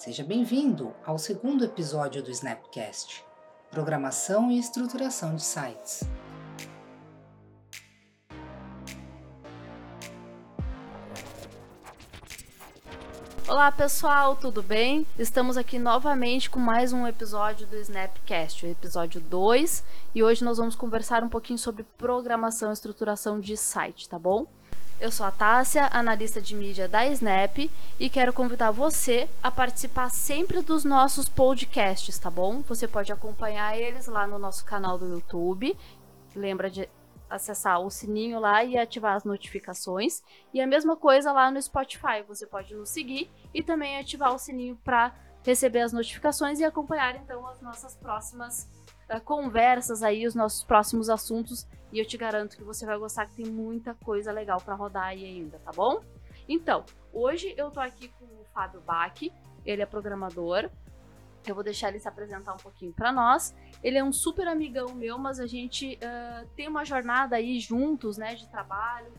Seja bem-vindo ao segundo episódio do Snapcast Programação e Estruturação de Sites. Olá pessoal, tudo bem? Estamos aqui novamente com mais um episódio do Snapcast, o episódio 2, e hoje nós vamos conversar um pouquinho sobre programação e estruturação de site, tá bom? Eu sou a Tássia, analista de mídia da Snap, e quero convidar você a participar sempre dos nossos podcasts, tá bom? Você pode acompanhar eles lá no nosso canal do YouTube. Lembra de acessar o sininho lá e ativar as notificações. E a mesma coisa lá no Spotify, você pode nos seguir e também ativar o sininho para receber as notificações e acompanhar então as nossas próximas uh, conversas aí, os nossos próximos assuntos e eu te garanto que você vai gostar que tem muita coisa legal para rodar aí ainda, tá bom? Então, hoje eu tô aqui com o Fábio Bach, ele é programador. Eu vou deixar ele se apresentar um pouquinho para nós. Ele é um super amigão meu, mas a gente uh, tem uma jornada aí juntos, né, de trabalho,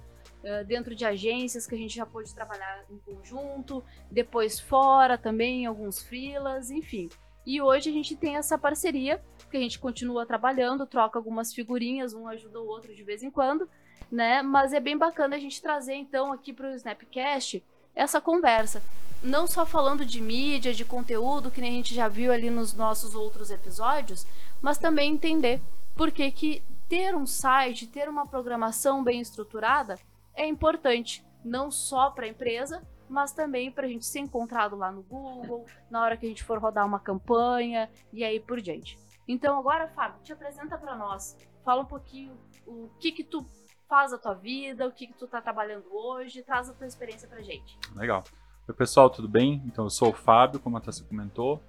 uh, dentro de agências que a gente já pôde trabalhar em conjunto, depois fora também, alguns freelas, enfim. E hoje a gente tem essa parceria que a gente continua trabalhando, troca algumas figurinhas, um ajuda o outro de vez em quando, né? Mas é bem bacana a gente trazer então aqui para o Snapcast essa conversa. Não só falando de mídia, de conteúdo, que nem a gente já viu ali nos nossos outros episódios, mas também entender por que, que ter um site, ter uma programação bem estruturada é importante, não só para a empresa, mas também para a gente ser encontrado lá no Google, na hora que a gente for rodar uma campanha e aí por diante. Então agora, Fábio, te apresenta para nós. Fala um pouquinho o que que tu faz a tua vida, o que que tu tá trabalhando hoje, traz a tua experiência pra gente. Legal. Oi, pessoal, tudo bem? Então, eu sou o Fábio, como a Tassi comentou.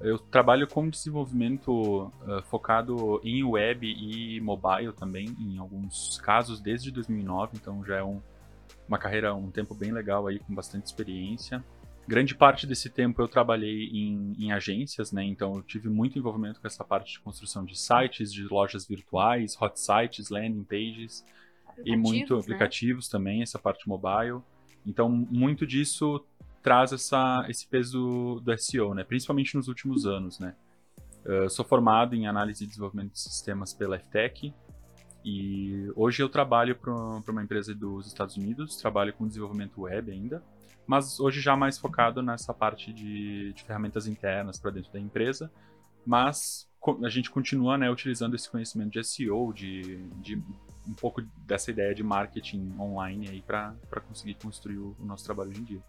Eu trabalho com desenvolvimento uh, focado em web e mobile também, em alguns casos desde 2009, então já é um, uma carreira, um tempo bem legal aí, com bastante experiência. Grande parte desse tempo eu trabalhei em, em, agências, né? Então eu tive muito envolvimento com essa parte de construção de sites, de lojas virtuais, hot sites, landing pages e muito né? aplicativos também, essa parte mobile. Então muito disso traz essa, esse peso do SEO, né? Principalmente nos últimos anos, né? Eu sou formado em análise e desenvolvimento de sistemas pela FTech e hoje eu trabalho para uma empresa dos Estados Unidos, trabalho com desenvolvimento web ainda mas hoje já mais focado nessa parte de, de ferramentas internas para dentro da empresa, mas a gente continua né, utilizando esse conhecimento de SEO, de, de um pouco dessa ideia de marketing online aí para conseguir construir o, nosso trabalho hoje em dia.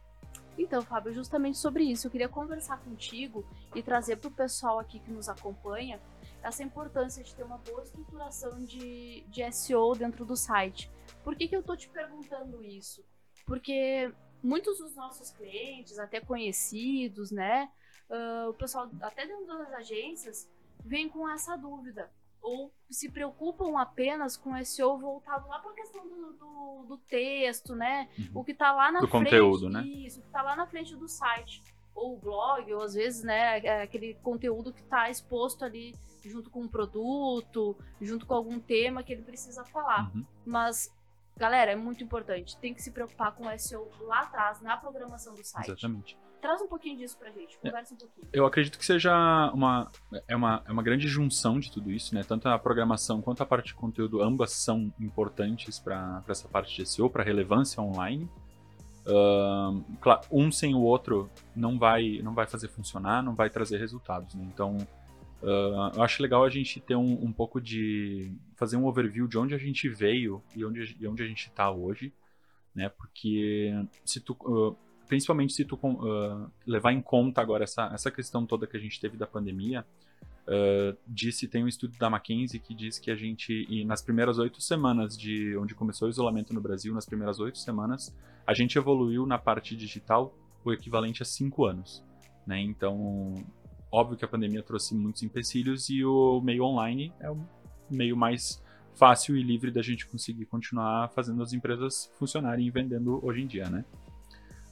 Então, Fábio, justamente sobre isso, eu queria conversar contigo e trazer para o pessoal aqui que nos acompanha essa importância de ter uma boa estruturação de, de SEO dentro do site. Por que, que eu estou te perguntando isso? Porque muitos dos nossos clientes, até conhecidos, né? Uh, o pessoal, até dentro das agências, vem com essa dúvida. Ou se preocupam apenas com SEO voltado lá para a questão do, do, do, texto, né? Uhum. O que está lá na do frente. conteúdo, né? Isso, o que está lá na frente do site. Ou o blog, ou às vezes, né, é aquele conteúdo que está exposto ali junto com um produto, junto com algum tema que ele precisa falar. Uhum. Mas Galera, é muito importante. Tem que se preocupar com o SEO lá atrás, na programação do site. Exatamente. Traz um pouquinho disso pra gente, é, conversa um pouquinho. Eu acredito que seja uma é, uma, é uma grande junção de tudo isso, né? Tanto a programação quanto a parte de conteúdo, ambas são importantes para essa parte de SEO, para relevância online. Uh, um sem o outro não vai, não vai fazer funcionar, não vai trazer resultados, né? Então, Uh, eu acho legal a gente ter um, um, pouco de. fazer um overview de onde a gente veio e onde, e onde a gente está hoje, né? Porque se tu. Uh, principalmente se tu uh, levar em conta agora essa, essa questão toda que a gente teve da pandemia, disse, tem um estudo da McKinsey que diz que a gente, nas primeiras oito semanas de onde começou o isolamento no Brasil, nas primeiras oito semanas, a gente evoluiu na parte digital o equivalente a cinco anos. Né? Então, Óbvio que a pandemia trouxe muitos empecilhos e o meio online é o meio mais fácil e livre da gente conseguir continuar fazendo as empresas funcionarem e vendendo hoje em dia, né?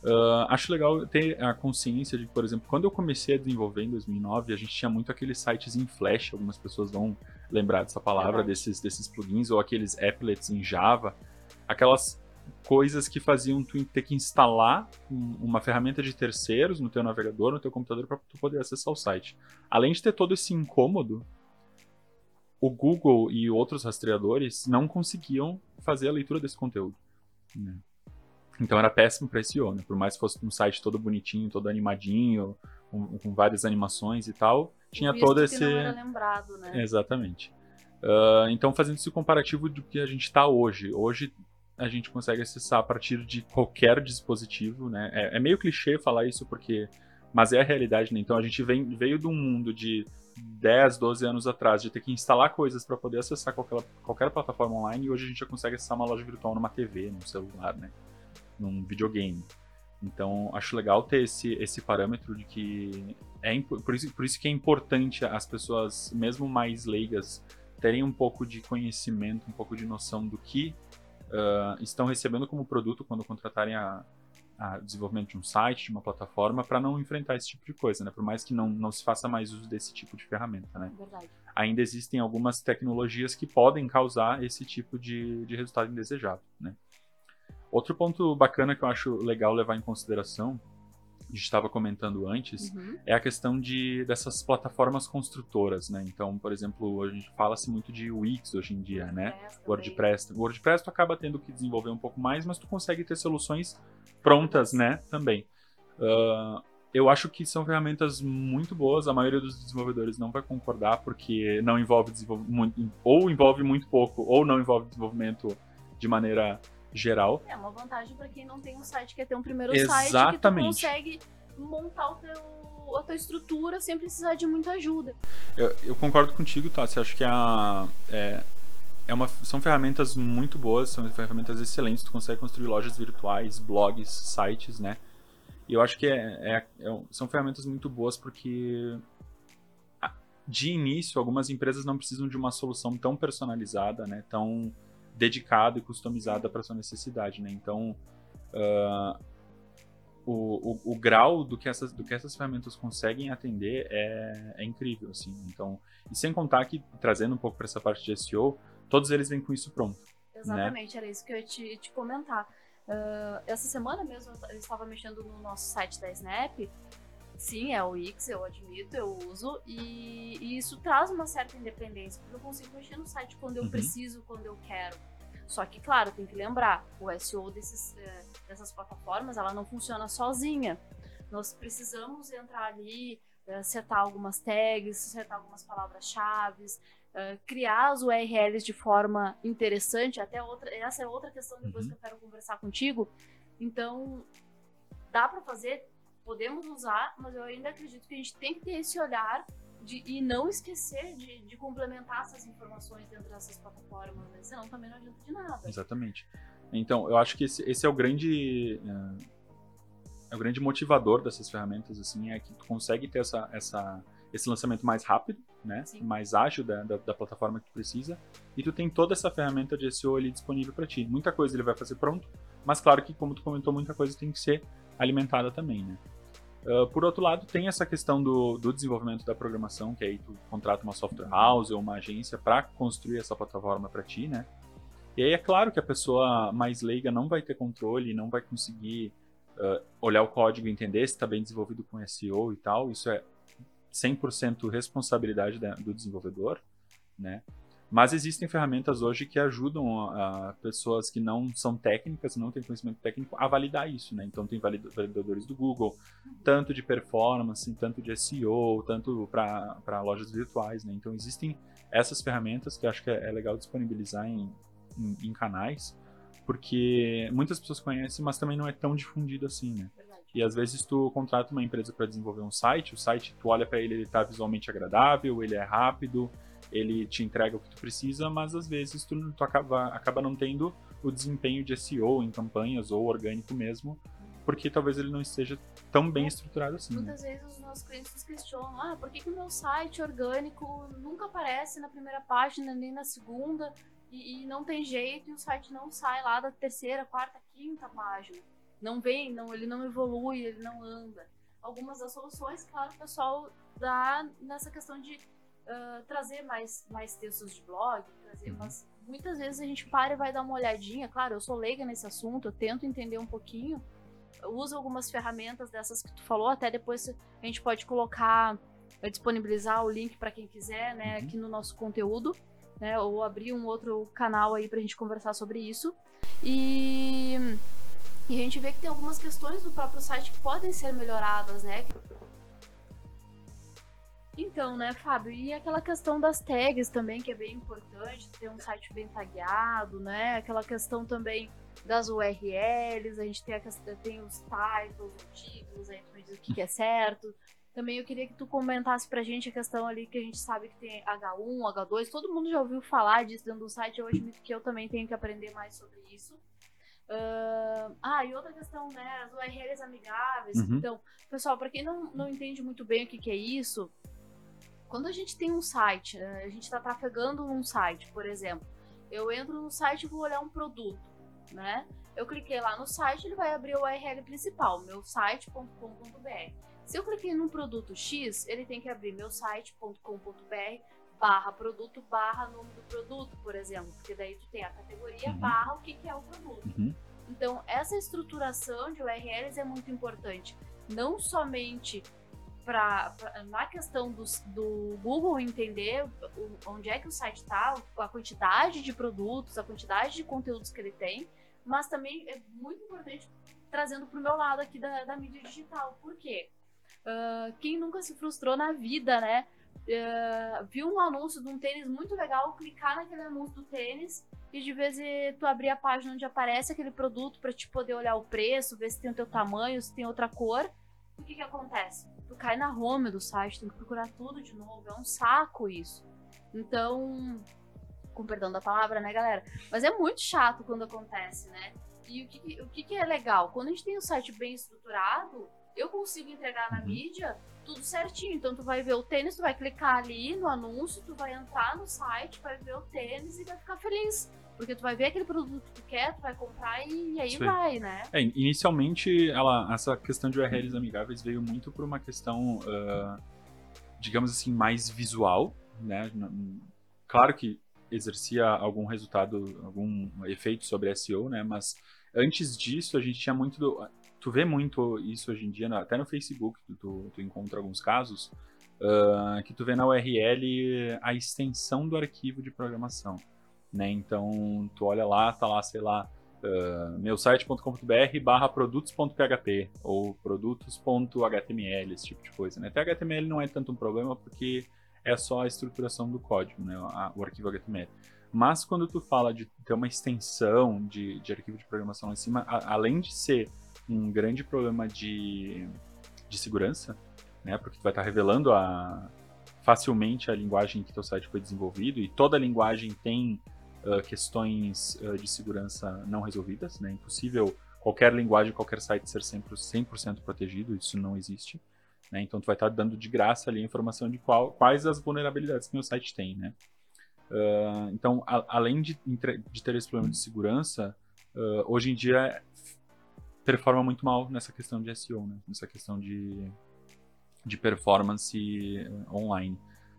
Uh, acho legal ter a consciência de, por exemplo, quando eu comecei a desenvolver em 2009, a gente tinha muito aqueles sites em Flash, algumas pessoas vão lembrar dessa palavra, desses, desses plugins, ou aqueles applets em Java, aquelas coisas que faziam tu ter que instalar um, uma ferramenta de terceiros no teu navegador, no teu computador, para tu poder acessar o site. Além de ter todo esse incômodo, o Google e outros rastreadores não conseguiam fazer a leitura desse conteúdo. Né? Então era péssimo para SEO, né? Por mais que fosse um site todo bonitinho, todo animadinho, com, com várias animações e tal, tinha todo esse. não era lembrado, né? Exatamente. Uh, então, fazendo esse comparativo do que a gente está hoje. Hoje a gente consegue acessar a partir de qualquer dispositivo, né? É, é, meio clichê falar isso porque, mas é a realidade, né? Então a gente vem, veio de um mundo de 10, 12 anos atrás de ter que instalar coisas para poder acessar qualquer, qualquer plataforma online e hoje a gente já consegue acessar uma loja virtual numa TV, num celular, né? Num videogame. Então, acho legal ter esse, esse parâmetro de que é por isso, por isso que é importante as pessoas, mesmo mais leigas, terem um pouco de conhecimento, um pouco de noção do que uh, estão recebendo como produto quando contratarem a, a desenvolvimento de um site, de uma plataforma, para não enfrentar esse tipo de coisa, né? Por mais que não, não se faça mais uso desse tipo de ferramenta, né? Verdade. Ainda existem algumas tecnologias que podem causar esse tipo de, de resultado indesejado, né? Outro ponto bacana que eu acho legal levar em consideração estava comentando antes, uhum. é a questão de, dessas plataformas construtoras, né? Então, por exemplo, a gente fala-se muito de Wix hoje em dia, né? WordPress. O WordPress tu acaba tendo que desenvolver um pouco mais, mas tu consegue ter soluções prontas, né? Também. Uh, eu acho que são ferramentas muito boas. A maioria dos desenvolvedores não vai concordar porque não envolve desenvolvimento, ou envolve muito pouco, ou não envolve desenvolvimento de maneira geral. É uma vantagem para quem não tem um site, quer ter um primeiro Exatamente. site que tu consegue montar o teu, a tua estrutura sem precisar de muita ajuda. Eu, eu concordo contigo, Tassi. Acho que a, é, é uma, são ferramentas muito boas, são ferramentas excelentes. Tu consegue construir lojas virtuais, blogs, sites, né? E eu acho que é, é, é, são ferramentas muito boas porque, de início, algumas empresas não precisam de uma solução tão personalizada, né? Tão dedicada e customizada para sua necessidade, né? Então, uh, o, o, o, grau do que, essas, do que essas ferramentas conseguem atender é, é incrível, assim. Então, e sem contar que, trazendo um pouco para essa parte de SEO, todos eles vêm com isso pronto. Né? Exatamente, né? era isso que eu ia te, te comentar. Uh, essa semana mesmo eu estava mexendo no nosso site da Snap. Sim, é o Wix, eu admito, eu uso, e, e, isso traz uma certa independência, porque eu consigo mexer no site quando eu uhum. preciso, quando eu quero. Só que, claro, tem que lembrar, o SEO desses, eh, dessas plataformas, ela não funciona sozinha. Nós precisamos entrar ali, eh, setar algumas tags, setar algumas palavras-chave, eh, criar as URLs de forma interessante. Até outra, essa é outra questão depois uhum. que eu quero conversar contigo. Então, dá para fazer, podemos usar, mas eu ainda acredito que a gente tem que ter esse olhar de, e não esquecer de, de, complementar essas informações dentro dessas plataformas, né? senão também não adianta de nada. Exatamente. Então, eu acho que esse, esse é o grande é, é, o grande motivador dessas ferramentas, assim, é que tu consegue ter essa, essa, esse lançamento mais rápido, né? Sim. Mais ágil da, da, da, plataforma que tu precisa, e tu tem toda essa ferramenta de SEO ali disponível para ti. Muita coisa ele vai fazer pronto, mas claro que, como tu comentou, muita coisa tem que ser alimentada também, né? Uh, por outro lado, tem essa questão do, do, desenvolvimento da programação, que aí tu contrata uma software house ou uma agência para construir essa plataforma para ti, né? E aí é claro que a pessoa mais leiga não vai ter controle, não vai conseguir uh, olhar o código e entender se está bem desenvolvido com SEO e tal. Isso é 100% responsabilidade da, do desenvolvedor, né? Mas existem ferramentas hoje que ajudam a, a pessoas que não são técnicas, não têm conhecimento técnico, a validar isso, né? Então tem validadores do Google, tanto de performance, tanto de SEO, tanto para lojas virtuais, né? Então existem essas ferramentas que eu acho que é, é legal disponibilizar em, em, em, canais, porque muitas pessoas conhecem, mas também não é tão difundido assim, né? E às vezes tu contrata uma empresa para desenvolver um site, o site tu olha para ele, ele tá visualmente agradável, ele é rápido, ele te entrega o que tu precisa, mas às vezes tu, tu acaba, acaba não tendo o desempenho de SEO em campanhas ou orgânico mesmo, porque talvez ele não esteja tão bem estruturado assim. Né? Muitas né? vezes os nossos clientes nos questionam, ah, por que, que o meu site orgânico nunca aparece na primeira página nem na segunda e, e, não tem jeito e o site não sai lá da terceira, quarta, quinta página. Não vem, não, ele não evolui, ele não anda. Algumas das soluções, claro, o pessoal dá nessa questão de uh, trazer mais, mais textos de blog, trazer uhum. umas, muitas vezes a gente para e vai dar uma olhadinha. Claro, eu sou leiga nesse assunto, eu tento entender um pouquinho. Uso algumas ferramentas dessas que tu falou, até depois a gente pode colocar, eh, disponibilizar o link para quem quiser, né, uhum. aqui no nosso conteúdo, né, ou abrir um outro canal aí pra gente conversar sobre isso. E, e a gente vê que tem algumas questões do próprio site que podem ser melhoradas, né? Então, né, Fábio, e aquela questão das tags também, que é bem importante, ter um site bem tagueado, né? Aquela questão também das URLs, a gente tem, a, tem os titles, os títulos, tu me diz o que, que é certo. Também eu queria que tu comentasse pra gente a questão ali que a gente sabe que tem H1, H2, todo mundo já ouviu falar disso dentro do site, eu admito que eu também tenho que aprender mais sobre isso. Uh, ah, e outra questão, né, as URLs amigáveis. Uhum. Então, pessoal, para quem não, não entende muito bem o que, que é isso, quando a gente tem um site, né, a gente está trafegando num site, por exemplo, eu entro no site e vou olhar um produto, né? Eu cliquei lá no site, ele vai abrir o URL principal, meu site.com.br. Se eu cliquei num produto X, ele tem que abrir meu site.com.br barra produto barra nome do produto, por exemplo, porque daí tu tem a categoria uhum. barra o que, que é o produto. Uhum. Então, essa estruturação de URLs é muito importante, não somente na questão do, Google entender onde é que o site está, a quantidade de produtos, a quantidade de conteúdos que ele tem, mas também é muito importante trazendo para o meu lado aqui da, da mídia digital. Por quê? Uh, quem nunca se frustrou na vida, né? Uh, viu um anúncio de um tênis muito legal, clicar naquele anúncio do tênis e de vez em tu abrir a página onde aparece aquele produto para te poder olhar o preço, ver se tem o teu tamanho, se tem outra cor. O que que acontece? Tu cai na home do site, tem que procurar tudo de novo. É um saco isso. Então, com perdão da palavra, né, galera? Mas é muito chato quando acontece, né? E o que, o que, é legal? Quando a gente tem o um site bem estruturado, eu consigo entregar na uhum. mídia tudo certinho. Então, tu vai ver o tênis, tu vai clicar ali no anúncio, tu vai entrar no site, vai ver o tênis e vai ficar feliz. Porque tu vai ver aquele produto que tu quer, tu vai comprar e, e aí Sim. vai, né? É, inicialmente, ela, essa questão de URLs amigáveis veio muito por uma questão, uh, digamos assim, mais visual, né? Claro que exercia algum resultado, algum efeito sobre SEO, né? Mas antes disso, a gente tinha muito do, Tu vê muito isso hoje em dia, até no Facebook, tu, tu encontra alguns casos, uh, que tu vê na URL a extensão do arquivo de programação né? Então, tu olha lá, tá lá, sei lá, uh, meu site.com.br barra produtos.php ou produtos.html, esse tipo de coisa, né? Até HTML não é tanto um problema porque é só a estruturação do código, né? o arquivo HTML. Mas quando tu fala de ter uma extensão de, de arquivo de programação lá em cima, a, além de ser um grande problema de, de segurança, né? Porque tu vai estar revelando a, facilmente a linguagem que teu site foi desenvolvido e toda linguagem tem uh, questões uh, de segurança não resolvidas, né? Impossível qualquer linguagem, qualquer site ser 100%, 100 protegido, isso não existe. Né? Então, tu vai estar dando de graça ali a informação de qual, quais as vulnerabilidades que o site tem, né? Uh, então, a, além de, de, ter esse problema de segurança, hoje em dia performa muito mal nessa questão de SEO, né? Nessa questão de, de performance online.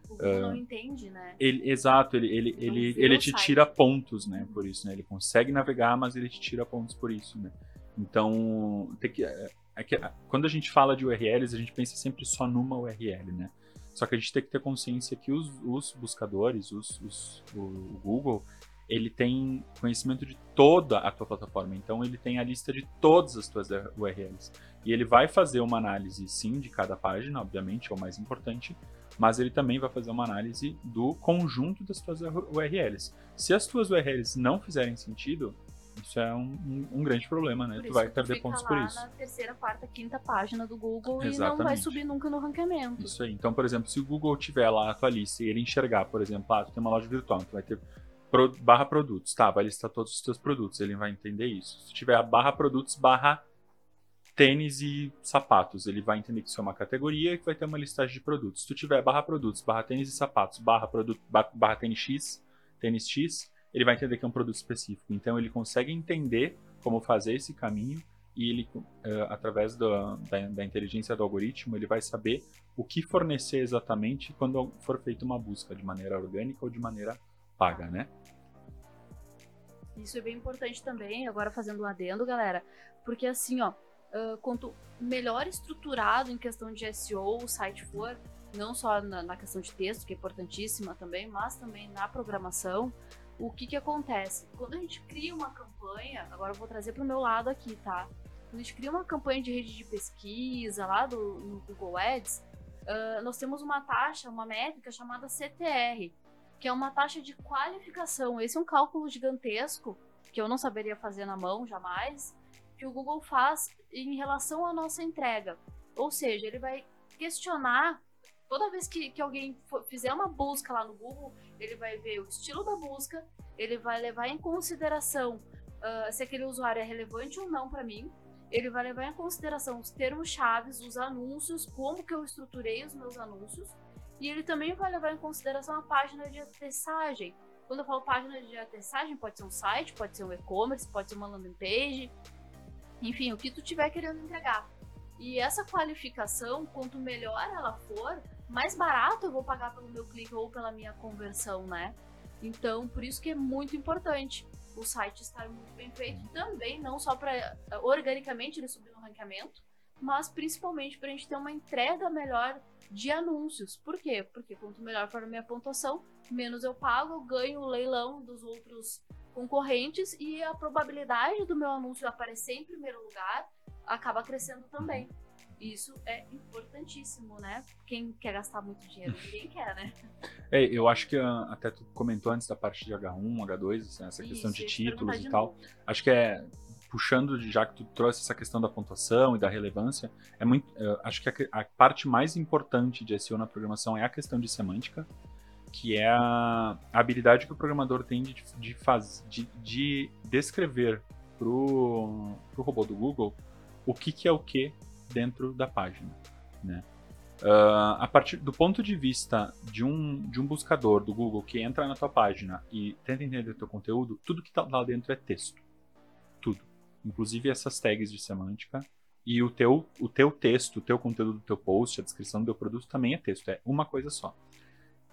Google uh, não entende, né? Ele, exato, ele, ele, ele, ele te tira pontos, né? Por isso, né? Ele consegue navegar, mas ele te tira pontos por isso, né? Então, tem que, é, é que, quando a gente fala de URLs, a gente pensa sempre só numa URL, né? Só que a gente tem que ter consciência que os, os buscadores, os, os, o, o Google, ele tem conhecimento de toda a tua plataforma. Então, ele tem a lista de todas as tuas URLs. E ele vai fazer uma análise, sim, de cada página, obviamente, é o mais importante, mas ele também vai fazer uma análise do conjunto das tuas URLs. Se as tuas URLs não fizerem sentido, isso é um, um, um grande problema, né? tu vai perder pontos por isso. na terceira, quarta, quinta página do Google Exatamente. e não vai subir nunca no ranqueamento. Isso aí. Então, por exemplo, se o Google tiver lá a tua lista e ele enxergar, por exemplo, ah, tu tem uma loja virtual, tu vai ter barra produtos, tá? Vai listar todos os teus produtos, ele vai entender isso. Se tiver a barra produtos, barra tênis e sapatos. Ele vai entender que isso é uma categoria e que vai ter uma listagem de produtos. Se tu tiver barra produtos, barra tênis e sapatos, barra, produto, barra tênis X, tênis X, ele vai entender que é um produto específico. Então ele consegue entender como fazer esse caminho e ele, uh, através do, da, da, inteligência do algoritmo, ele vai saber o que fornecer exatamente quando for feita uma busca de maneira orgânica ou de maneira paga, né? Isso é bem importante também, agora fazendo um adendo, galera, porque assim, ó, uh, quanto melhor estruturado em questão de SEO o site for, não só na, na, questão de texto, que é importantíssima também, mas também na programação, o que que acontece? Quando a gente cria uma campanha, agora eu vou trazer para o meu lado aqui, tá? Quando a gente cria uma campanha de rede de pesquisa lá do, no Google Ads, uh, nós temos uma taxa, uma métrica chamada CTR, que é uma taxa de qualificação. Esse é um cálculo gigantesco, que eu não saberia fazer na mão jamais, que o Google faz em relação à nossa entrega. Ou seja, ele vai questionar toda vez que, que alguém for, fizer uma busca lá no Google, ele vai ver o estilo da busca, ele vai levar em consideração uh, se aquele usuário é relevante ou não para mim, ele vai levar em consideração os termos chaves, os anúncios, como que eu estruturei os meus anúncios, e ele também vai levar em consideração a página de atestagem. Quando eu falo página de atestagem, pode ser um site, pode ser um e-commerce, pode ser uma landing page, enfim, o que tu tiver querendo entregar. E essa qualificação, quanto melhor ela for, mais barato eu vou pagar pelo meu clique ou pela minha conversão, né? Então, por isso que é muito importante o site estar muito bem feito também, não só para organicamente ele subir no ranqueamento, mas principalmente para a gente ter uma entrega melhor de anúncios. Por quê? Porque quanto melhor for a minha pontuação, menos eu pago, eu ganho o leilão dos outros concorrentes e a probabilidade do meu anúncio aparecer em primeiro lugar acaba crescendo também. Isso é importantíssimo, né? Quem quer gastar muito dinheiro, ninguém quer, né? É, eu acho que ah, até tu comentou antes da parte de H1, H2, assim, essa Isso, questão de títulos e tal. Novo. Acho que é puxando, já que tu trouxe essa questão da pontuação e da relevância, é muito, acho que a, a, parte mais importante de SEO na programação é a questão de semântica, que é a, habilidade que o programador tem de, de, faz, de, de descrever pro, pro robô do Google o que, que é o que dentro da página, né? Uh, a partir do ponto de vista de um, de um buscador do Google que entra na tua página e tenta entender o teu conteúdo, tudo que está lá dentro é texto. Tudo. Inclusive essas tags de semântica. E o teu, o teu texto, o teu conteúdo do teu post, a descrição do teu produto também é texto. É uma coisa só.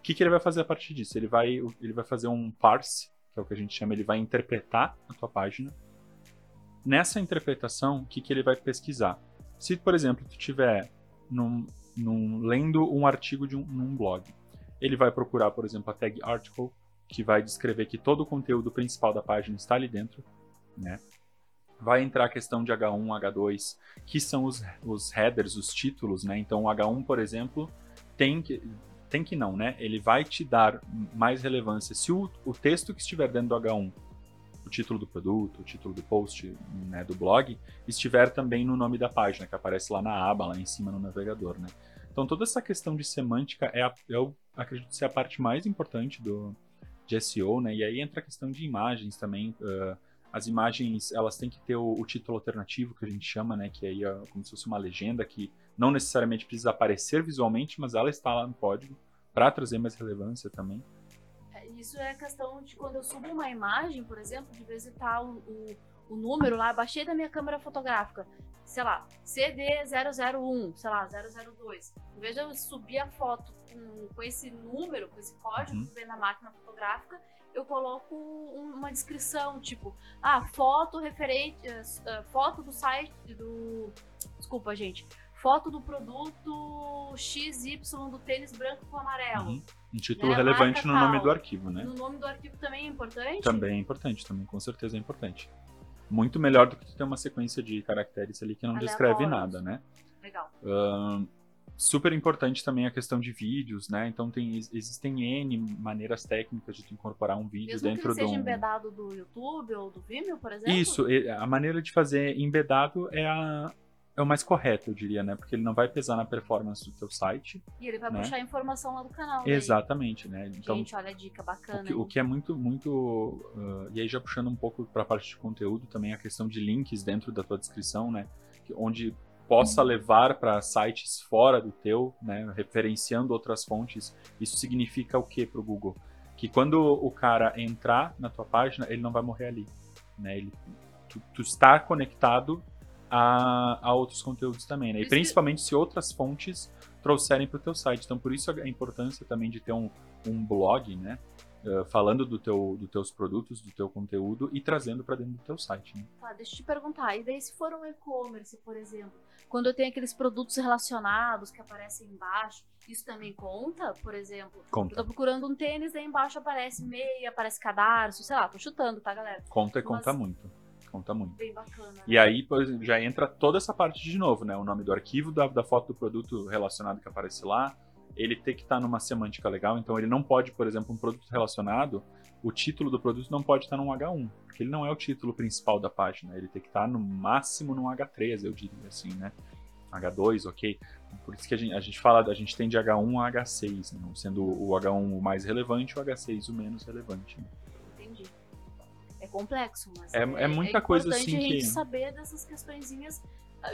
Que, que ele vai fazer a partir disso? Ele vai, ele vai fazer um parse, que é o que a gente chama, ele vai interpretar a tua página. Nessa interpretação, o que, que ele vai pesquisar? Se, por exemplo, tu tiver num, num, lendo um artigo de um, num blog, ele vai procurar, por exemplo, a tag article, que vai descrever que todo o conteúdo principal da página está ali dentro, né? Vai entrar a questão de H1, H2, que são os, os headers, os títulos, né? Então, o H1, por exemplo, tem que, tem que não, né? Ele vai te dar mais relevância se o, o texto que estiver dentro do H1 o título do produto, o título do post né, do blog, estiver também no nome da página, que aparece lá na aba, lá em cima no navegador, né? Então toda essa questão de semântica é, a, eu acredito ser a parte mais importante do, de SEO, né? E aí entra a questão de imagens também. Uh, as imagens, elas têm que ter o, o, título alternativo, que a gente chama, né? Que aí é como se fosse uma legenda que não necessariamente precisa aparecer visualmente, mas ela está lá no código para trazer mais relevância também isso é questão de quando eu subo uma imagem, por exemplo, de visitar o, o, o número lá, baixei da minha câmera fotográfica, sei lá, CD001, sei lá, 002. Em vez de eu subir a foto com, com esse número, com esse código uhum. que vem na máquina fotográfica, eu coloco uma descrição, tipo, ah, foto referente, uh, foto do site do. Desculpa, gente foto do produto XY do tênis branco com amarelo. Uhum. Um título né? relevante no tal. nome do arquivo, né? No nome do arquivo também é importante? Também é importante, também com certeza é importante. Muito melhor do que ter uma sequência de caracteres ali que não descreve nada, né? Legal. Uh, super importante também a questão de vídeos, né? Então tem, existem N maneiras técnicas de tu incorporar um vídeo Mesmo dentro que ele seja um... embedado do YouTube ou do Vimeo, por exemplo? Isso, a maneira de fazer embedado é a, é o mais correto, eu diria, né? Porque ele não vai pesar na performance do teu site. E ele vai né? puxar informação lá do canal. Exatamente, né? Então, Gente, olha a dica bacana. O que, o que é muito, muito. Uh, e aí, já puxando um pouco para a parte de conteúdo, também a questão de links dentro da tua descrição, né? Onde possa uhum. levar para sites fora do teu, né? Referenciando outras fontes. Isso significa o que para o Google? Que quando o cara entrar na tua página, ele não vai morrer ali. Né? Ele, tu, tu está conectado a, a outros conteúdos também, né? E principalmente se outras fontes trouxerem para o teu site. Então, por isso a importância também de ter um, um blog, né? uh, falando do teu, dos teus produtos, do teu conteúdo e trazendo para dentro do teu site. Né? Tá, deixa eu te perguntar, e daí se for um e-commerce, por exemplo, quando eu tenho aqueles produtos relacionados que aparecem embaixo, isso também conta, por exemplo? Conta. Eu tô procurando um tênis, daí embaixo aparece meia, aparece cadarço, sei lá, tô chutando, tá, galera? Conta e conta Mas- muito. Conta muito. Bem bacana. E aí, por exemplo, já entra toda essa parte de novo, né? O nome do arquivo, da, da foto do produto relacionado que aparece lá. Ele tem que estar numa semântica legal, então ele não pode, por exemplo, um produto relacionado, o título do produto não pode estar num H1, porque ele não é o título principal da página, ele tem que estar no máximo num H3, eu diria assim, né? H2, ok? Por isso que a gente, a gente fala, a gente tem de H1 a H6, né? sendo o H1 o mais relevante e o H6 o menos relevante. né? É complexo, mas É- é muita coisa, importante assim, a gente que- saber dessas questõezinhas,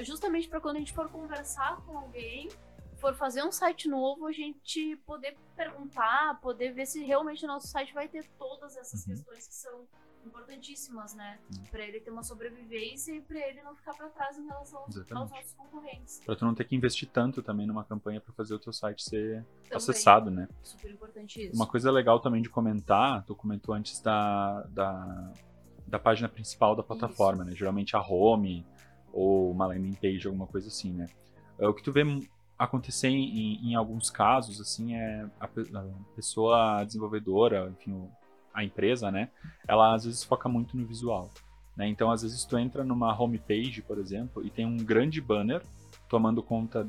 justamente para quando a gente for conversar com alguém, for fazer um site novo, a gente poder perguntar, poder ver se realmente o nosso site vai ter todas essas Uhum. questões que são importantíssimas, né? Uhum. Para ele ter uma sobrevivência e para ele não ficar para trás em relação aos, Exatamente. aos nossos concorrentes. Pra tu não ter que investir tanto também numa campanha para fazer o teu site ser Também. acessado, né? Super importante isso. Uma coisa legal também de comentar, tu comentou antes da, da, da página principal da plataforma, né? Geralmente a home ou uma landing page, alguma coisa assim, né? É, O que tu vê acontecer em, em alguns casos, assim, é a, a pessoa desenvolvedora, enfim, o- a empresa, né? Ela às vezes foca muito no visual, né? Então, às vezes tu entra numa homepage, por exemplo, e tem um grande banner tomando conta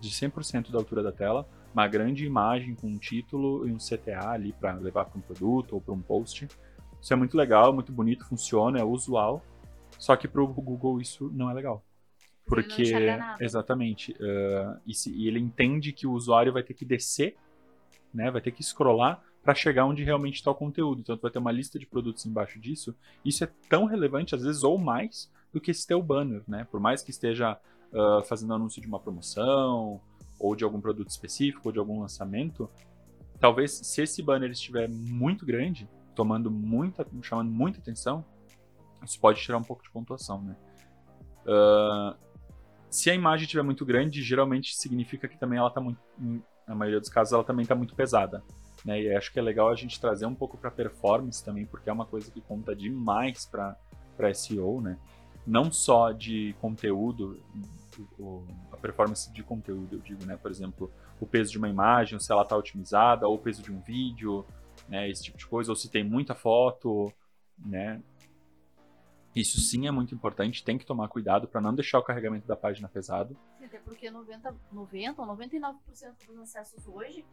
de 100% da altura da tela, uma grande imagem com um título e um CTA ali para levar para um produto ou para um post. Isso é muito legal, muito bonito, funciona, é usual. Só que para o Google isso não é legal. Porque exatamente, eh, e, se- e ele entende que o usuário vai ter que descer, né, vai ter que scrollar para chegar onde realmente está o conteúdo. Então, tu vai ter uma lista de produtos embaixo disso. Isso é tão relevante, às vezes, ou mais, do que esse teu banner, né? Por mais que esteja ah, fazendo anúncio de uma promoção, ou de algum produto específico, ou de algum lançamento, talvez se esse banner estiver muito grande, tomando muita, chamando muita atenção, isso pode tirar um pouco de pontuação, né? Ah, se a imagem estiver muito grande, geralmente significa que também ela está muito, na maioria dos casos, ela também está muito pesada. Né? E acho que é legal a gente trazer um pouco para performance também, porque é uma coisa que conta demais para SEO, né? Não só de conteúdo, o- a performance de conteúdo, eu digo, né? Por exemplo, o peso de uma imagem, se ela está otimizada, ou o peso de um vídeo, né? Esse tipo de coisa, ou se tem muita foto, né? Isso sim é muito importante, tem que tomar cuidado para não deixar o carregamento da página pesado. Sim, Até porque 90, 90 ou 99% dos acessos hoje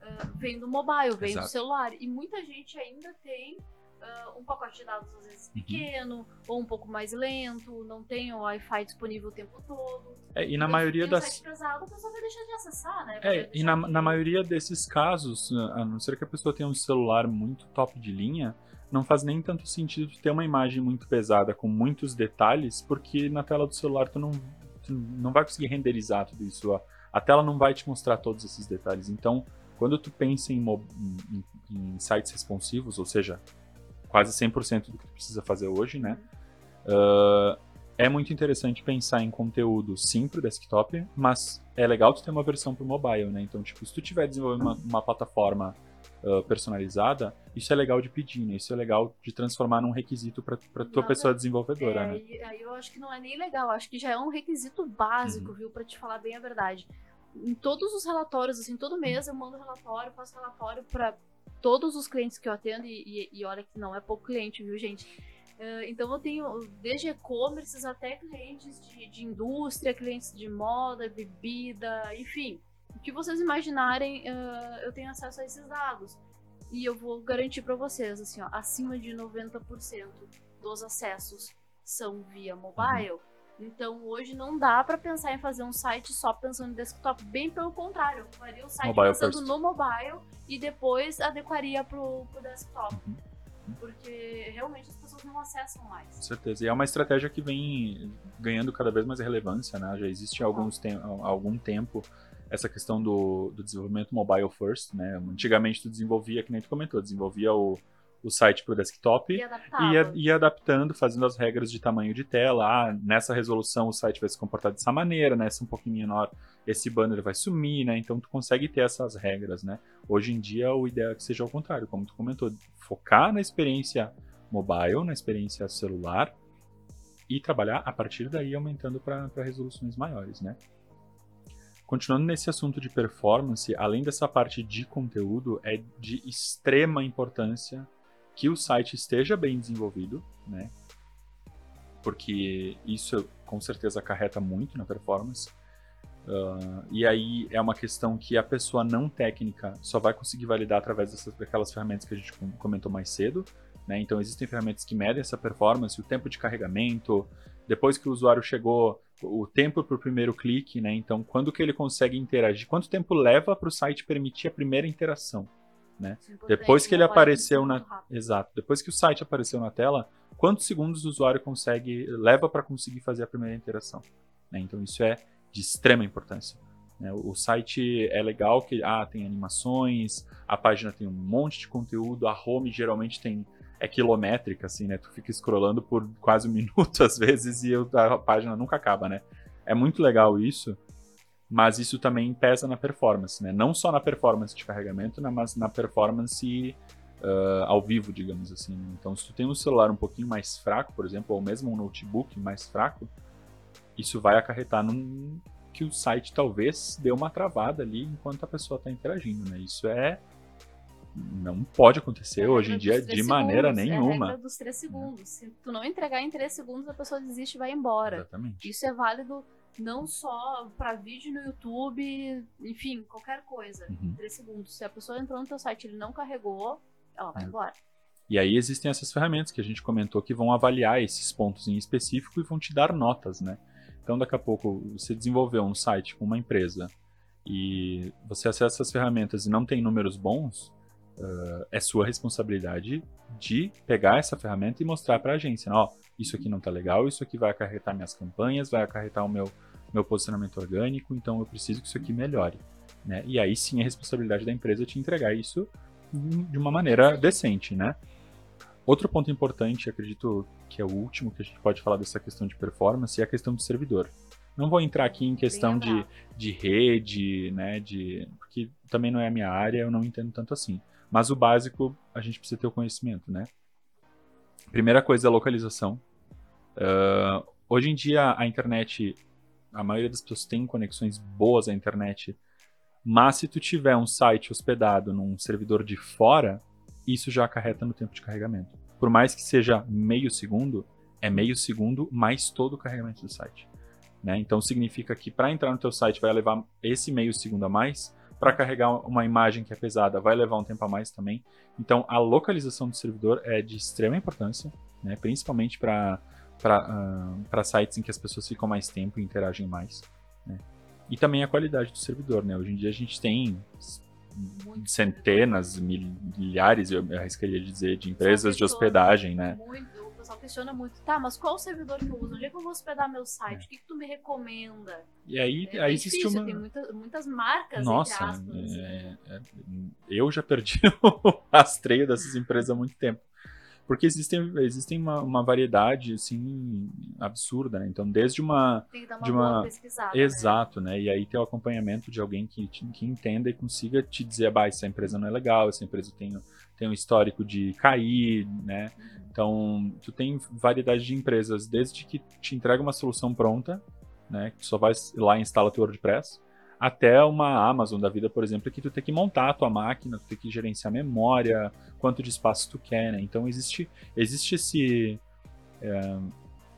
ah, vem do mobile, vem do Exato. celular. E muita gente ainda tem ah, um pacote de dados às vezes Uhum. pequeno, ou um pouco mais lento, não tem o Wi-Fi disponível o tempo todo. É, e na maioria das. site pesado, a pessoa vai deixar de acessar, né? É, e na, de- na maioria desses casos, a não ser que a pessoa tenha um celular muito top de linha, não faz nem tanto sentido ter uma imagem muito pesada com muitos detalhes, porque na tela do celular tu não, tu não vai conseguir renderizar tudo isso. A, a tela não vai te mostrar todos esses detalhes. Então, quando tu pensa em, em- em sites responsivos, ou seja, quase 100% do que precisa fazer hoje, né? ah, é muito interessante pensar em conteúdo sim pro desktop, mas é legal tu ter uma versão pro mobile, né? Então, tipo, se tu tiver desenvolvendo uma, uma plataforma ah, personalizada, isso é legal de pedir, né? Isso é legal de transformar num requisito para tua Nada- pessoa desenvolvedora, É, né? e aí eu acho que não é nem legal, acho que já é um requisito básico, Uhum. viu, Pra te falar bem a verdade. Em todos os relatórios, assim, todo mês eu mando relatório, faço relatório pra todos os clientes que eu atendo, e, e- e olha que não é pouco cliente, viu, gente? Eh, então eu tenho desde e-commerces até clientes de, de indústria, clientes de moda, bebida, enfim. O que vocês imaginarem, eh, eu tenho acesso a esses dados. E eu vou garantir pra vocês, assim, ó, acima de 90% dos acessos são via mobile. Então hoje não dá pra pensar em fazer um site só pensando em desktop, bem pelo contrário, eu faria o site Mobile pensando first. no mobile e depois adequaria pro, pro desktop. Uhum. Porque realmente as pessoas não acessam mais. Com certeza. E é uma estratégia que vem ganhando cada vez mais relevância, né? Já existe há, alguns há algum tempo essa questão do, do desenvolvimento mobile first, né? Antigamente tu desenvolvia, que nem tu comentou, desenvolvia o, o site para o desktop E e ia adaptando, fazendo as regras de tamanho de tela. Ah, nessa resolução o site vai se comportar dessa maneira, nessa um pouquinho menor esse banner vai sumir, né? Então tu consegue ter essas regras, né? Hoje em dia o ideal é que seja ao contrário, como tu comentou, focar na experiência mobile, na experiência celular e trabalhar a partir daí aumentando para resoluções maiores, né? Continuando nesse assunto de performance, além dessa parte de conteúdo, é de extrema importância que o site esteja bem desenvolvido, né? Porque isso com certeza acarreta muito na performance. Uh, e aí é uma questão que a pessoa não técnica só vai conseguir validar através dessas, daquelas ferramentas que a gente comentou mais cedo. Né? Então existem ferramentas que medem essa performance, o tempo de carregamento, depois que o usuário chegou, o tempo para o primeiro clique, né? Então quando que ele consegue interagir, quanto tempo leva para o site permitir a primeira interação, né? É Depois que ele não pode apareceu na, exato, depois que o site apareceu na tela, quantos segundos o usuário consegue leva para conseguir fazer a primeira interação? né? Então isso é de extrema importância. né? O site é legal que ah, tem animações, a página tem um monte de conteúdo, a home geralmente tem é quilométrica, assim, né? Tu fica scrollando por quase um minuto às vezes e a página nunca acaba, né? É muito legal isso, mas isso também pesa na performance, né? Não só na performance de carregamento, né? mas na performance uh, ao vivo, digamos assim. Né? Então, se tu tem um celular um pouquinho mais fraco, por exemplo, ou mesmo um notebook mais fraco, isso vai acarretar num que o site talvez dê uma travada ali enquanto a pessoa está interagindo, né? Isso é não pode acontecer É hoje em dia de três maneira segundos, É a nenhuma. regra dos três segundos. Se tu não entregar em três segundos, a pessoa desiste e vai embora. Exatamente. Isso é válido não só para vídeo no YouTube, enfim, qualquer coisa. Uhum. Três segundos. Se a pessoa entrou no teu site e ele não carregou, ela vai É. embora. E aí existem essas ferramentas que a gente comentou que vão avaliar esses pontos em específico e vão te dar notas, né? Então daqui a pouco você desenvolveu um site com uma empresa e você acessa essas ferramentas e não tem números bons, uh, é sua responsabilidade de pegar essa ferramenta e mostrar para a agência, né? ó, isso aqui não tá legal, isso aqui vai acarretar minhas campanhas, vai acarretar o meu, meu posicionamento orgânico, então eu preciso que isso aqui melhore. Né? E aí sim é responsabilidade da empresa te entregar isso de uma maneira decente, né? Outro ponto importante, acredito que é o último que a gente pode falar dessa questão de performance, é a questão do servidor. Não vou entrar aqui em questão de, de rede, né, de, porque também não é a minha área, eu não entendo tanto assim. Mas o básico, a gente precisa ter o conhecimento, né? Primeira coisa é a localização. Ah, hoje em dia, a internet, a maioria das pessoas tem conexões boas à internet, mas se tu tiver um site hospedado num servidor de fora, isso já acarreta no tempo de carregamento. Por mais que seja meio segundo, é meio segundo mais todo o carregamento do site. Né? Então significa que para entrar no teu site vai levar esse meio segundo a mais, para carregar uma imagem que é pesada vai levar um tempo a mais também. Então a localização do servidor é de extrema importância, né? principalmente para para sites em que as pessoas ficam mais tempo e interagem mais. Né? E também a qualidade do servidor. Né? Hoje em dia a gente tem centenas, mil- milhares, eu arriscaria dizer, de empresas de hospedagem, né? Muito, o pessoal questiona muito. Tá, mas qual o servidor que eu uso? Onde é que eu vou hospedar meu site? O que, que tu me recomenda? E aí, É aí existe difícil, uma. tem muita- muitas marcas, Nossa, aspas. é- é- eu já perdi o rastreio dessas empresas há muito tempo. Porque existem, existem uma, uma variedade, assim, absurda, né? Então, desde uma... Tem que dar uma, de uma- pesquisada. né? Exato, né? E aí ter o acompanhamento de alguém que, que entenda e consiga te dizer, bah, essa empresa não é legal, essa empresa tem, tem um histórico de cair, né? Então, tu tem variedade de empresas, desde que te entrega uma solução pronta, né? Que tu só vai lá e instala teu WordPress, até uma Amazon da vida, por exemplo, que tu tem que montar a tua máquina, tu tem que gerenciar memória, quanto de espaço tu quer, né? Então existe, existe esse, é,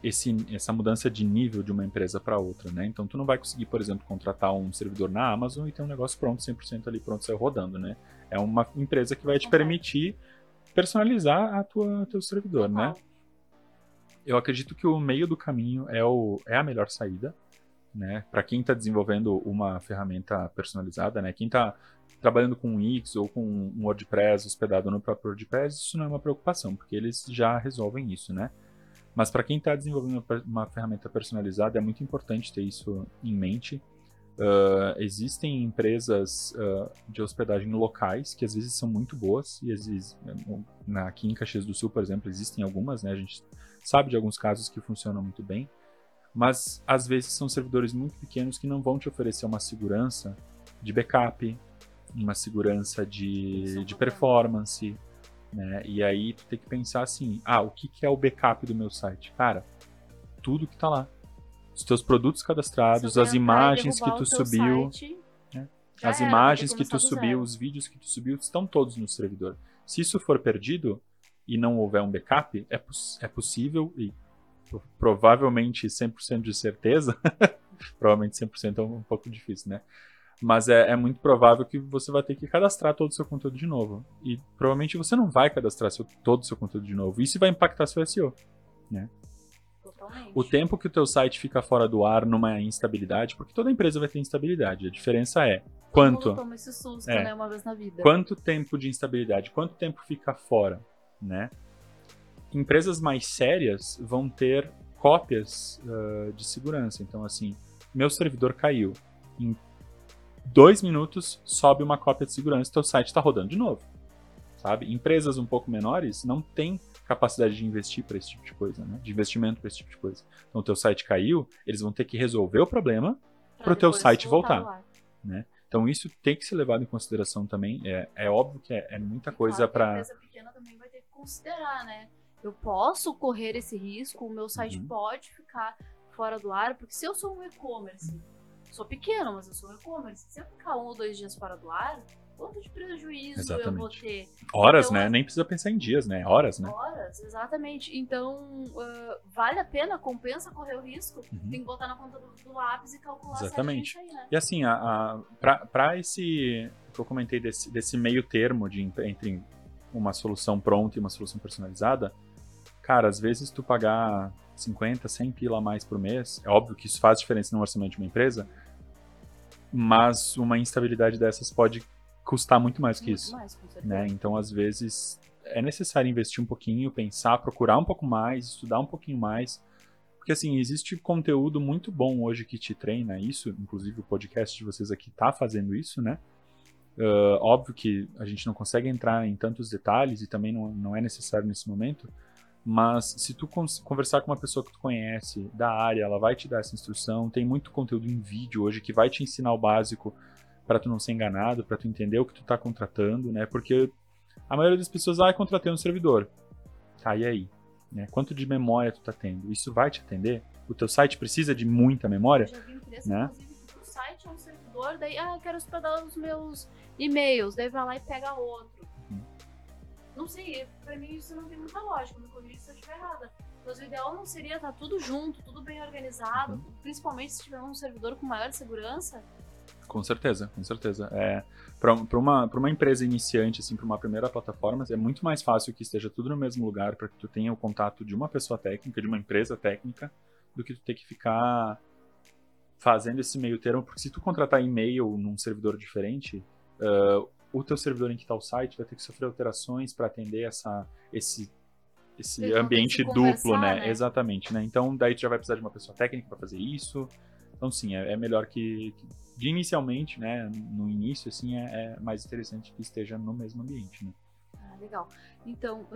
esse, essa mudança de nível de uma empresa para outra, né? Então tu não vai conseguir, por exemplo, contratar um servidor na Amazon e ter um negócio pronto, 100% ali pronto, saiu rodando, né? É uma empresa que vai te Complexo. permitir personalizar a tua teu servidor, né? Eu acredito que o meio do caminho é, o, é a melhor saída, né? Para quem está desenvolvendo uma ferramenta personalizada, né? Quem está trabalhando com um Wix ou com um WordPress hospedado no próprio WordPress, isso não é uma preocupação, porque eles já resolvem isso, né? Mas para quem está desenvolvendo uma ferramenta personalizada, é muito importante ter isso em mente, Uh, existem empresas uh, de hospedagem locais que às vezes são muito boas e às vezes aqui em Caxias do Sul, por exemplo, existem algumas, né? A gente sabe de alguns casos que funcionam muito bem, mas às vezes são servidores muito pequenos que não vão te oferecer uma segurança de backup, uma segurança de, de performance, né? E aí tu tem que pensar assim, ah, o que, que é o backup do meu site? Cara, tudo que tá lá os teus produtos cadastrados, as imagens que tu subiu, site, né? as era, imagens que tu subiu, os vídeos que tu subiu, estão todos no servidor. Se isso for perdido e não houver um backup, é, poss é possível e provavelmente 100% de certeza, provavelmente 100% é um pouco difícil, né? Mas é, é, muito provável que você vai ter que cadastrar todo o seu conteúdo de novo. E provavelmente você não vai cadastrar seu, todo o seu conteúdo de novo. Isso vai impactar seu SEO, né? Totalmente. O tempo que o teu site fica fora do ar numa instabilidade, porque toda empresa vai ter instabilidade. A diferença é quanto. Toma esse susto, é, né, uma vez na vida. Quanto tempo de instabilidade? Quanto tempo fica fora, né? Empresas mais sérias vão ter cópias uh, de segurança. Então, assim, meu servidor caiu. Em dois minutos sobe uma cópia de segurança, teu site está rodando de novo. Sabe? Empresas um pouco menores não têm capacidade de investir para esse tipo de coisa, né? De investimento para esse tipo de coisa. Então, o teu site caiu, eles vão ter que resolver o problema para o teu site voltar, voltar né? Então, isso tem que ser levado em consideração também. É, é óbvio que é, é muita coisa para... A empresa pequena também vai ter que considerar, né? Eu posso correr esse risco, o meu site uhum. pode ficar fora do ar, porque se eu sou um e-commerce, sou pequeno, mas eu sou um e-commerce, se eu ficar um ou dois dias fora do ar, quanto de prejuízo exatamente. eu vou ter. Horas, então, né? Nem precisa pensar em dias, né? Horas, né? Horas, exatamente. Então, uh, vale a pena, compensa correr o risco, uhum. tem que botar na conta do, do lápis e calcular Exatamente. Aí, né? E assim, a, a, pra, pra esse que eu comentei desse, desse meio termo de, entre uma solução pronta e uma solução personalizada, cara, às vezes tu pagar 50, 100 pila a mais por mês, é óbvio que isso faz diferença no orçamento de uma empresa, mas uma instabilidade dessas pode custar muito mais que muito isso. Mais, né? Então, às vezes, é necessário investir um pouquinho, pensar, procurar um pouco mais, estudar um pouquinho mais. Porque, assim, existe conteúdo muito bom hoje que te treina isso, inclusive o podcast de vocês aqui tá fazendo isso, né? Uh, óbvio que a gente não consegue entrar em tantos detalhes e também não, não é necessário nesse momento, mas se tu conversar com uma pessoa que tu conhece da área, ela vai te dar essa instrução. Tem muito conteúdo em vídeo hoje que vai te ensinar o básico para tu não ser enganado, para tu entender o que tu tá contratando, né? Porque a maioria das pessoas, ah, contratei um servidor. Tá, e aí? Né? Quanto de memória tu tá tendo? Isso vai te atender? O teu site precisa de muita memória? Eu já vi empresa, né? inclusive, que o site é um servidor, daí, ah, eu quero hospedar os meus e-mails, daí vai lá e pega outro. Não sei, pra mim isso não tem muita lógica, me corrija se eu estiver errada. Mas o ideal não seria estar tá tudo junto, tudo bem organizado, uhum. principalmente se tiver um servidor com maior segurança, com certeza, com certeza. É, para uma, uma empresa iniciante, assim, para uma primeira plataforma, é muito mais fácil que esteja tudo no mesmo lugar para que tu tenha o contato de uma pessoa técnica, de uma empresa técnica, do que tu ter que ficar fazendo esse meio termo, porque se tu contratar e-mail num servidor diferente, uh, o teu servidor em que está o site vai ter que sofrer alterações para atender essa, esse, esse ambiente duplo, né? né? Exatamente, né? Então, daí tu já vai precisar de uma pessoa técnica para fazer isso. Então, sim, é, é melhor que, que de inicialmente, né, no início, assim, é, é, mais interessante que esteja no mesmo ambiente, né? Ah, legal. Então,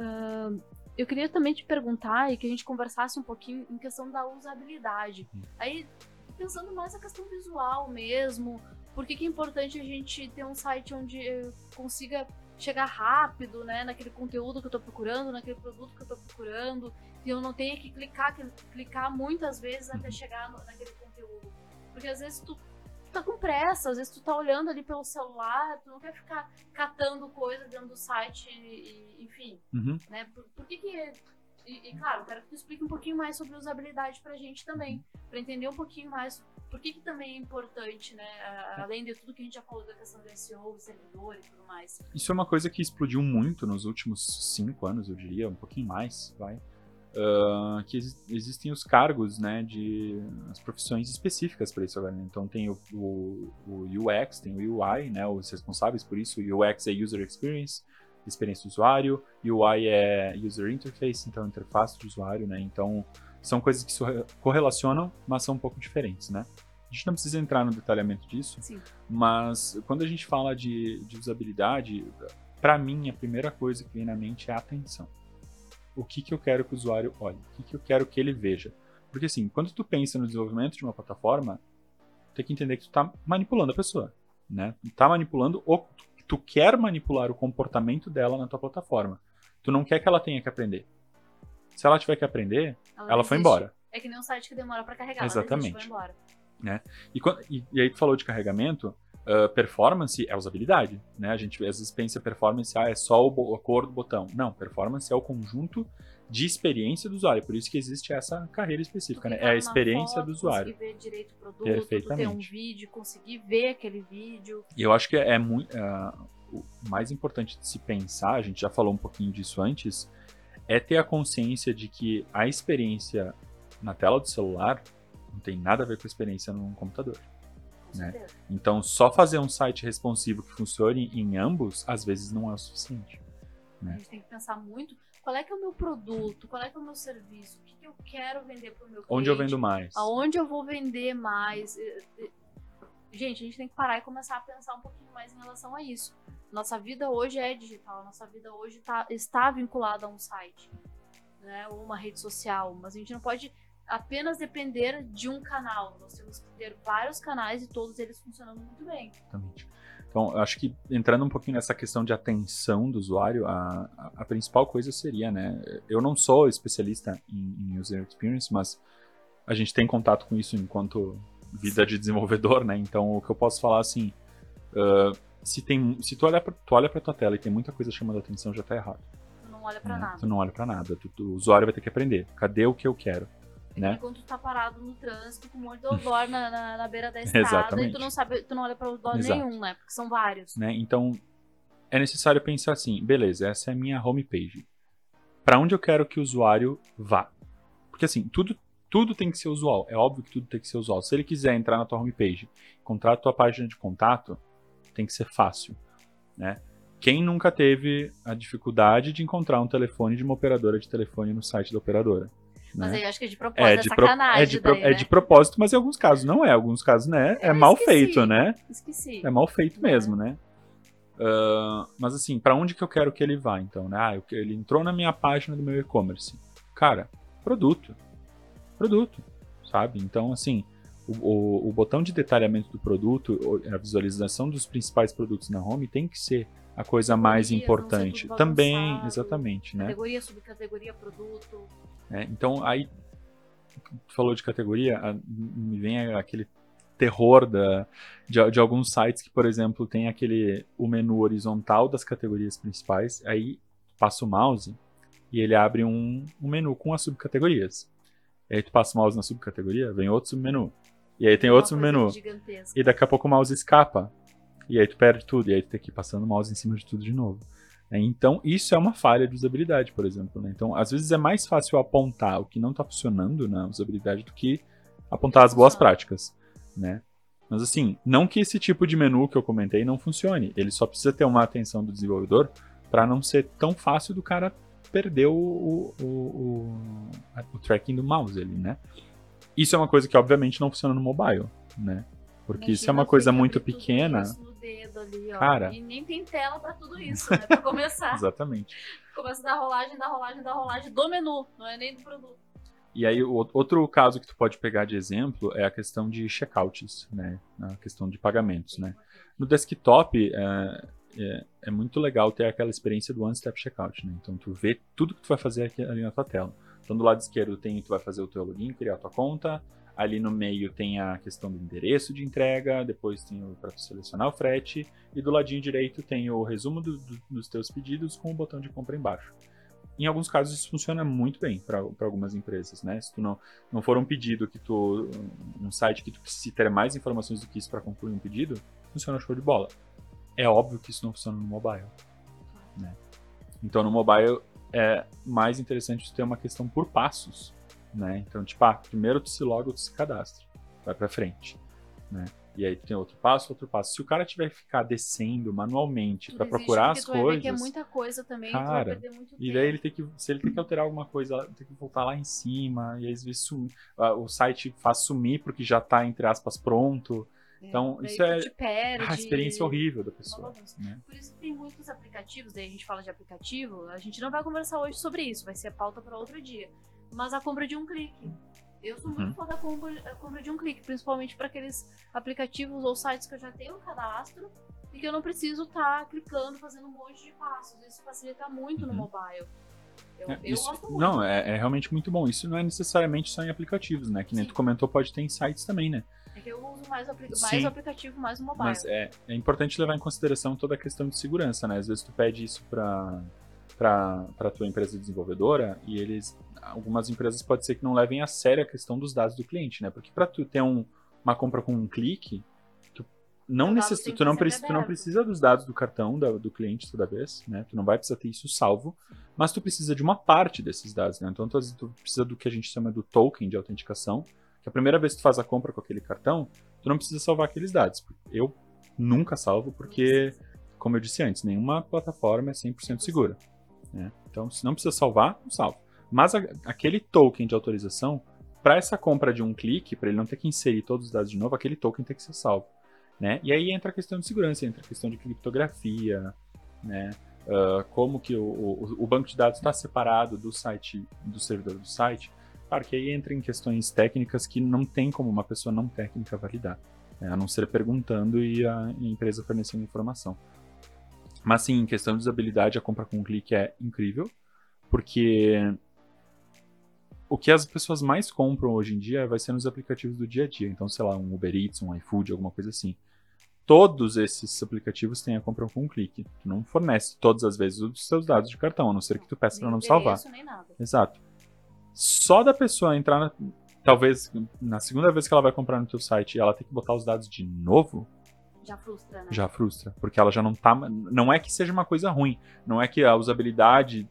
eu queria também te perguntar e que a gente conversasse um pouquinho em questão da usabilidade. Hum. Aí, pensando mais na questão visual mesmo, por que, que é importante a gente ter um site onde consiga chegar rápido, né, naquele conteúdo que eu estou procurando, naquele produto que eu estou procurando, e eu não tenha que clicar, clicar muitas vezes até uhum. chegar no, naquele conteúdo. Porque às vezes tu tá com pressa, às vezes tu tá olhando ali pelo celular, tu não quer ficar catando coisa dentro do site, e, enfim, uhum. né? Por, por, que que... E, e, claro, quero que tu explique um pouquinho mais sobre usabilidade pra gente também, pra entender um pouquinho mais por que que também é importante, né? Além de tudo que a gente já falou da questão do SEO, servidor e tudo mais. Isso é uma coisa que explodiu muito nos últimos cinco anos, eu diria, um pouquinho mais, vai Uh, que ex existem os cargos, né, de as profissões específicas para isso. Né? Então tem o, o, o, UX, tem o UI, né, os responsáveis por isso. O UX é User Experience, experiência do usuário. UI é User Interface, então interface do usuário, né. Então são coisas que se correlacionam, mas são um pouco diferentes, né. A gente não precisa entrar no detalhamento disso, Sim. mas quando a gente fala de, de usabilidade, para mim a primeira coisa que vem na mente é a atenção. O que, que eu quero que o usuário olhe? O que, que eu quero que ele veja? Porque assim, quando tu pensa no desenvolvimento de uma plataforma, tem que entender que tu tá manipulando a pessoa, né? Tu tá manipulando ou tu quer manipular o comportamento dela na tua plataforma. Tu não quer que ela tenha que aprender. Se ela tiver que aprender, ela, não foi embora. É que nem um site que demora pra carregar. Exatamente. Ela existe, foi embora. E, quando- e- e aí tu falou de carregamento, ah, performance é usabilidade, né? A gente às vezes pensa performance, ah, é só o a cor do botão. Não, performance é o conjunto de experiência do usuário, por isso que existe essa carreira específica, né? É a experiência foto, do usuário. Conseguir ver direito o produto, tu ter um Perfeitamente. vídeo, conseguir ver aquele vídeo. E eu acho que é muito. o mais importante de se pensar, a gente já falou um pouquinho disso antes, é ter a consciência de que a experiência na tela do celular não tem nada a ver com a experiência num computador. Com Né? Então, só fazer um site responsivo que funcione em ambos, às vezes não é o suficiente. A gente tem que pensar muito qual é que é o meu produto, qual é que é o meu serviço, o que, que eu quero vender pro meu cliente. Onde eu vendo mais? Aonde eu vou vender mais. Gente, a gente tem que parar e começar a pensar um pouquinho mais em relação a isso. Nossa vida hoje é digital, nossa vida hoje tá, está vinculada a um site, né? Ou uma rede social. Mas a gente não pode apenas depender de um canal. Nós temos que ter vários canais e todos eles funcionando muito bem. Exatamente. Então, eu acho que entrando um pouquinho nessa questão de atenção do usuário, a, a, a principal coisa seria, né? Eu não sou especialista em, em user experience, mas a gente tem contato com isso enquanto vida de desenvolvedor, né? Então, o que eu posso falar assim, ah, se tem, se tu olha pra, tu olha para tua tela e tem muita coisa chamando a atenção, já tá errado. Tu não olha pra né? nada. Tu não olha para nada. Tu- tu- o usuário vai ter que aprender. Cadê o que eu quero? Né? que quando tu tá parado no trânsito com um monte de odor na, na, na beira da estrada e Exatamente. tu não sabe, tu não olha pra odor Exato. nenhum, né? Porque são vários. né? Então, é necessário pensar assim, beleza, essa é a minha homepage. Para onde eu quero que o usuário vá? Porque assim, tudo, tudo tem que ser usual. É óbvio que tudo tem que ser usual. Se ele quiser entrar na tua homepage, encontrar a tua página de contato, tem que ser fácil, né? Quem nunca teve a dificuldade de encontrar um telefone de uma operadora de telefone no site da operadora? Mas né? aí eu acho que é de propósito, É é, de, sacanagem é, de daí, é né? de propósito, mas em alguns casos não é. Em alguns casos, né? É Eu mal esqueci. feito, né? Esqueci. É mal feito mesmo, né? Ah, mas assim, pra onde que eu quero que ele vá, então, né? Ah, eu ele entrou na minha página do meu e-commerce. Cara, produto. Produto, sabe? Então, assim, o, o- o botão de detalhamento do produto, a visualização dos principais produtos na home tem que ser a coisa mais importante. Também, exatamente, né? Categoria, subcategoria, produto. É, então, aí, falou de categoria, a- me vem aquele terror da, de, de alguns sites que, por exemplo, tem aquele o menu horizontal das categorias principais, aí passa o mouse e ele abre um, um menu com as subcategorias. E aí tu passa o mouse na subcategoria, vem outro submenu. E aí tem Uma outro submenu. Gigantesca. E daqui a pouco o mouse escapa. E aí tu perde tudo. E aí tu tem que ir passando o mouse em cima de tudo de novo. É, Então, isso é uma falha de usabilidade, por exemplo. né? Então, às vezes é mais fácil apontar o que não está funcionando na usabilidade do que apontar as boas práticas, né? Mas assim, não que esse tipo de menu que eu comentei não funcione. Ele só precisa ter uma atenção do desenvolvedor para não ser tão fácil do cara perder o, o, o, o- tracking do mouse ali, né? Isso é uma coisa que obviamente não funciona no mobile, né? Porque isso é Imagina uma coisa muito pequena. isso dedo ali, ó. Cara. E nem tem tela pra tudo isso, né? Pra começar. Exatamente. Começa da rolagem, da rolagem, da rolagem do menu, não é nem do produto. E aí, outro caso que tu pode pegar de exemplo é a questão de checkouts, né? A questão de pagamentos, né? No desktop, é, é, é muito legal ter aquela experiência do one-step checkout, né? Então, tu vê tudo que tu vai fazer aqui, ali na tua tela. Então, do lado esquerdo tem, tu vai fazer o teu login, criar a tua conta. Ali no meio tem a questão do endereço de entrega, depois tem o para selecionar o frete. E do ladinho direito tem o resumo do- do- dos teus pedidos com o botão de compra embaixo. Em alguns casos isso funciona muito bem para algumas empresas, né? Se tu não, não for um pedido que tu. um site que tu precise ter mais informações do que isso para concluir um pedido, funciona show de bola. É óbvio que isso não funciona no mobile. Né? Então no mobile é mais interessante ter uma questão por passos. Né? Então, tipo, ah, primeiro tu se loga, tu se cadastra. Vai pra frente. Né? E aí tem outro passo, outro passo. Se o cara tiver que ficar descendo manualmente para procurar as tu ver coisas. é muita coisa também, tu Cara, E daí ele tem que, se ele tem que alterar alguma coisa, tem que voltar lá em cima, e às vezes sum- ah, o site faz sumir porque já tá, entre aspas, pronto. Então, Daí isso tu é a experiência horrível da pessoa. Né? Por isso que tem muitos aplicativos, daí a gente fala de aplicativo, a gente não vai conversar hoje sobre isso, vai ser a pauta para outro dia. Mas a compra de um clique. Eu sou muito Uhum. fã da compra, a compra de um clique, principalmente para aqueles aplicativos ou sites que eu já tenho cadastro e que eu não preciso estar clicando, fazendo um monte de passos. Isso facilita muito no Uhum. mobile. Eu, É, eu isso- gosto muito. não, é, é realmente muito bom. Isso não é necessariamente só em aplicativos, né? Que nem Sim. tu comentou, pode ter em sites também, né? É que eu uso mais, apli- mais Sim. o aplicativo, mais o mobile. Mas é, é importante levar em consideração toda a questão de segurança, né? Às vezes tu pede isso para para tua empresa desenvolvedora e eles algumas empresas pode ser que não levem a sério a questão dos dados do cliente, né? Porque para tu ter um, uma compra com um clique, tu não necess, tu não, ser precisa, tu não precisa dos dados do cartão da- do cliente toda vez, né? Tu não vai precisar ter isso salvo, mas tu precisa de uma parte desses dados, né? Então tu, tu precisa do que a gente chama do token de autenticação, que a primeira vez que tu faz a compra com aquele cartão, tu não precisa salvar aqueles dados. Eu nunca salvo porque, como eu disse antes, nenhuma plataforma é 100% segura. Né? Então, se não precisa salvar, não salva. Mas a- aquele token de autorização, para essa compra de um clique, para ele não ter que inserir todos os dados de novo, aquele token tem que ser salvo. Né? E aí entra a questão de segurança, entra a questão de criptografia, né? Ah, como que o, o, o banco de dados está separado do site, do servidor do site. Claro que aí entra em questões técnicas que não tem como uma pessoa não técnica validar, né? a não ser perguntando e a empresa fornecendo informação. Mas sim, em questão de usabilidade, a compra com um clique é incrível, porque o que as pessoas mais compram hoje em dia vai ser nos aplicativos do dia a dia. Então, sei lá, um Uber Eats, um iFood, alguma coisa assim. Todos esses aplicativos têm a compra com um clique. Tu não fornece todas as vezes os seus dados de cartão, a não ser que tu peça para não salvar. Nem nada. Exato. Só da pessoa entrar, na- talvez na segunda vez que ela vai comprar no teu site e ela tem que botar os dados de novo, Já frustra, né? já frustra, porque ela já não tá, não é que seja uma coisa ruim, não é que a usabilidade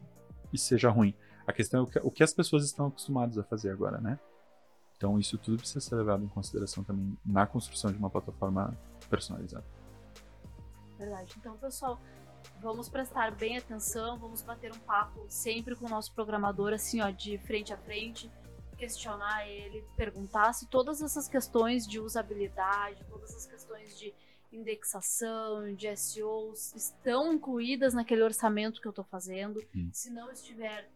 seja ruim. A questão é o que, o que as pessoas estão acostumadas a fazer agora, né? Então isso tudo precisa ser levado em consideração também na construção de uma plataforma personalizada. Verdade. Então, pessoal, vamos prestar bem atenção, vamos bater um papo sempre com o nosso programador, assim, ó, de frente a frente, questionar ele, perguntar se todas essas questões de usabilidade, todas as questões de indexação, de SEO estão incluídas naquele orçamento que eu estou fazendo. Hum. Se não estiver,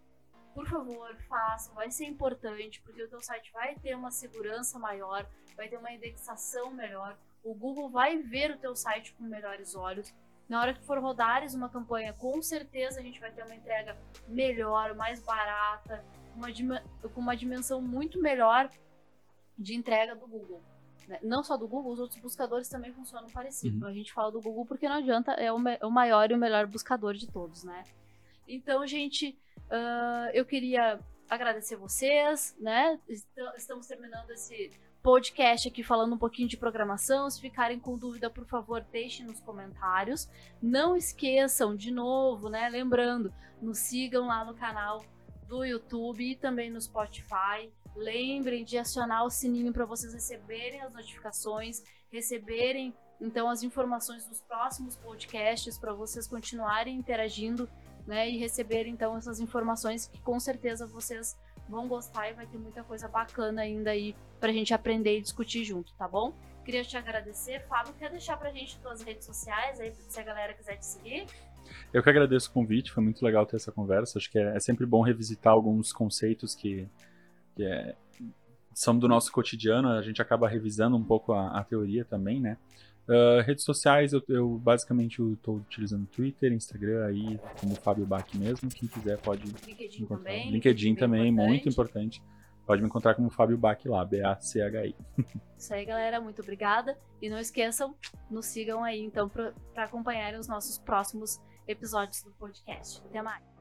por favor, faça, vai ser importante, porque o teu site vai ter uma segurança maior, vai ter uma indexação melhor, o Google vai ver o teu site com melhores olhos. Na hora que for rodares uma campanha, com certeza a gente vai ter uma entrega melhor, mais barata, uma com uma dimensão muito melhor de entrega do Google. Né? Não só do Google, os outros buscadores também funcionam parecido. Uhum. A gente fala do Google porque não adianta, é o, o maior e o melhor buscador de todos, né? Então, gente, ah, eu queria agradecer vocês, né? Est- Estamos terminando esse podcast aqui falando um pouquinho de programação. Se ficarem com dúvida, por favor, deixem nos comentários. Não esqueçam, de novo, né? Lembrando, nos sigam lá no canal do YouTube e também no Spotify. Lembrem de acionar o sininho para vocês receberem as notificações, receberem então as informações dos próximos podcasts para vocês continuarem interagindo, né, e receberem então essas informações que com certeza vocês vão gostar e vai ter muita coisa bacana ainda aí pra gente aprender e discutir junto, tá bom? Queria te agradecer. Fábio, quer deixar pra gente tuas redes sociais aí, se a galera quiser te seguir? Eu que agradeço o convite, foi muito legal ter essa conversa. Acho que é, é sempre bom revisitar alguns conceitos que, que é- são do nosso cotidiano, a gente acaba revisando um pouco a, a teoria também, né? Ah, redes sociais, eu, eu basicamente estou utilizando Twitter, Instagram aí, como Fábio Bach mesmo. Quem quiser pode LinkedIn encontrar. também. LinkedIn também, muito importante. importante. Pode me encontrar como Fábio Bach lá, B-A-C-H-I. Isso aí, galera. Muito obrigada. E não esqueçam, nos sigam aí, então, para acompanharem os nossos próximos episódios do podcast. Até mais.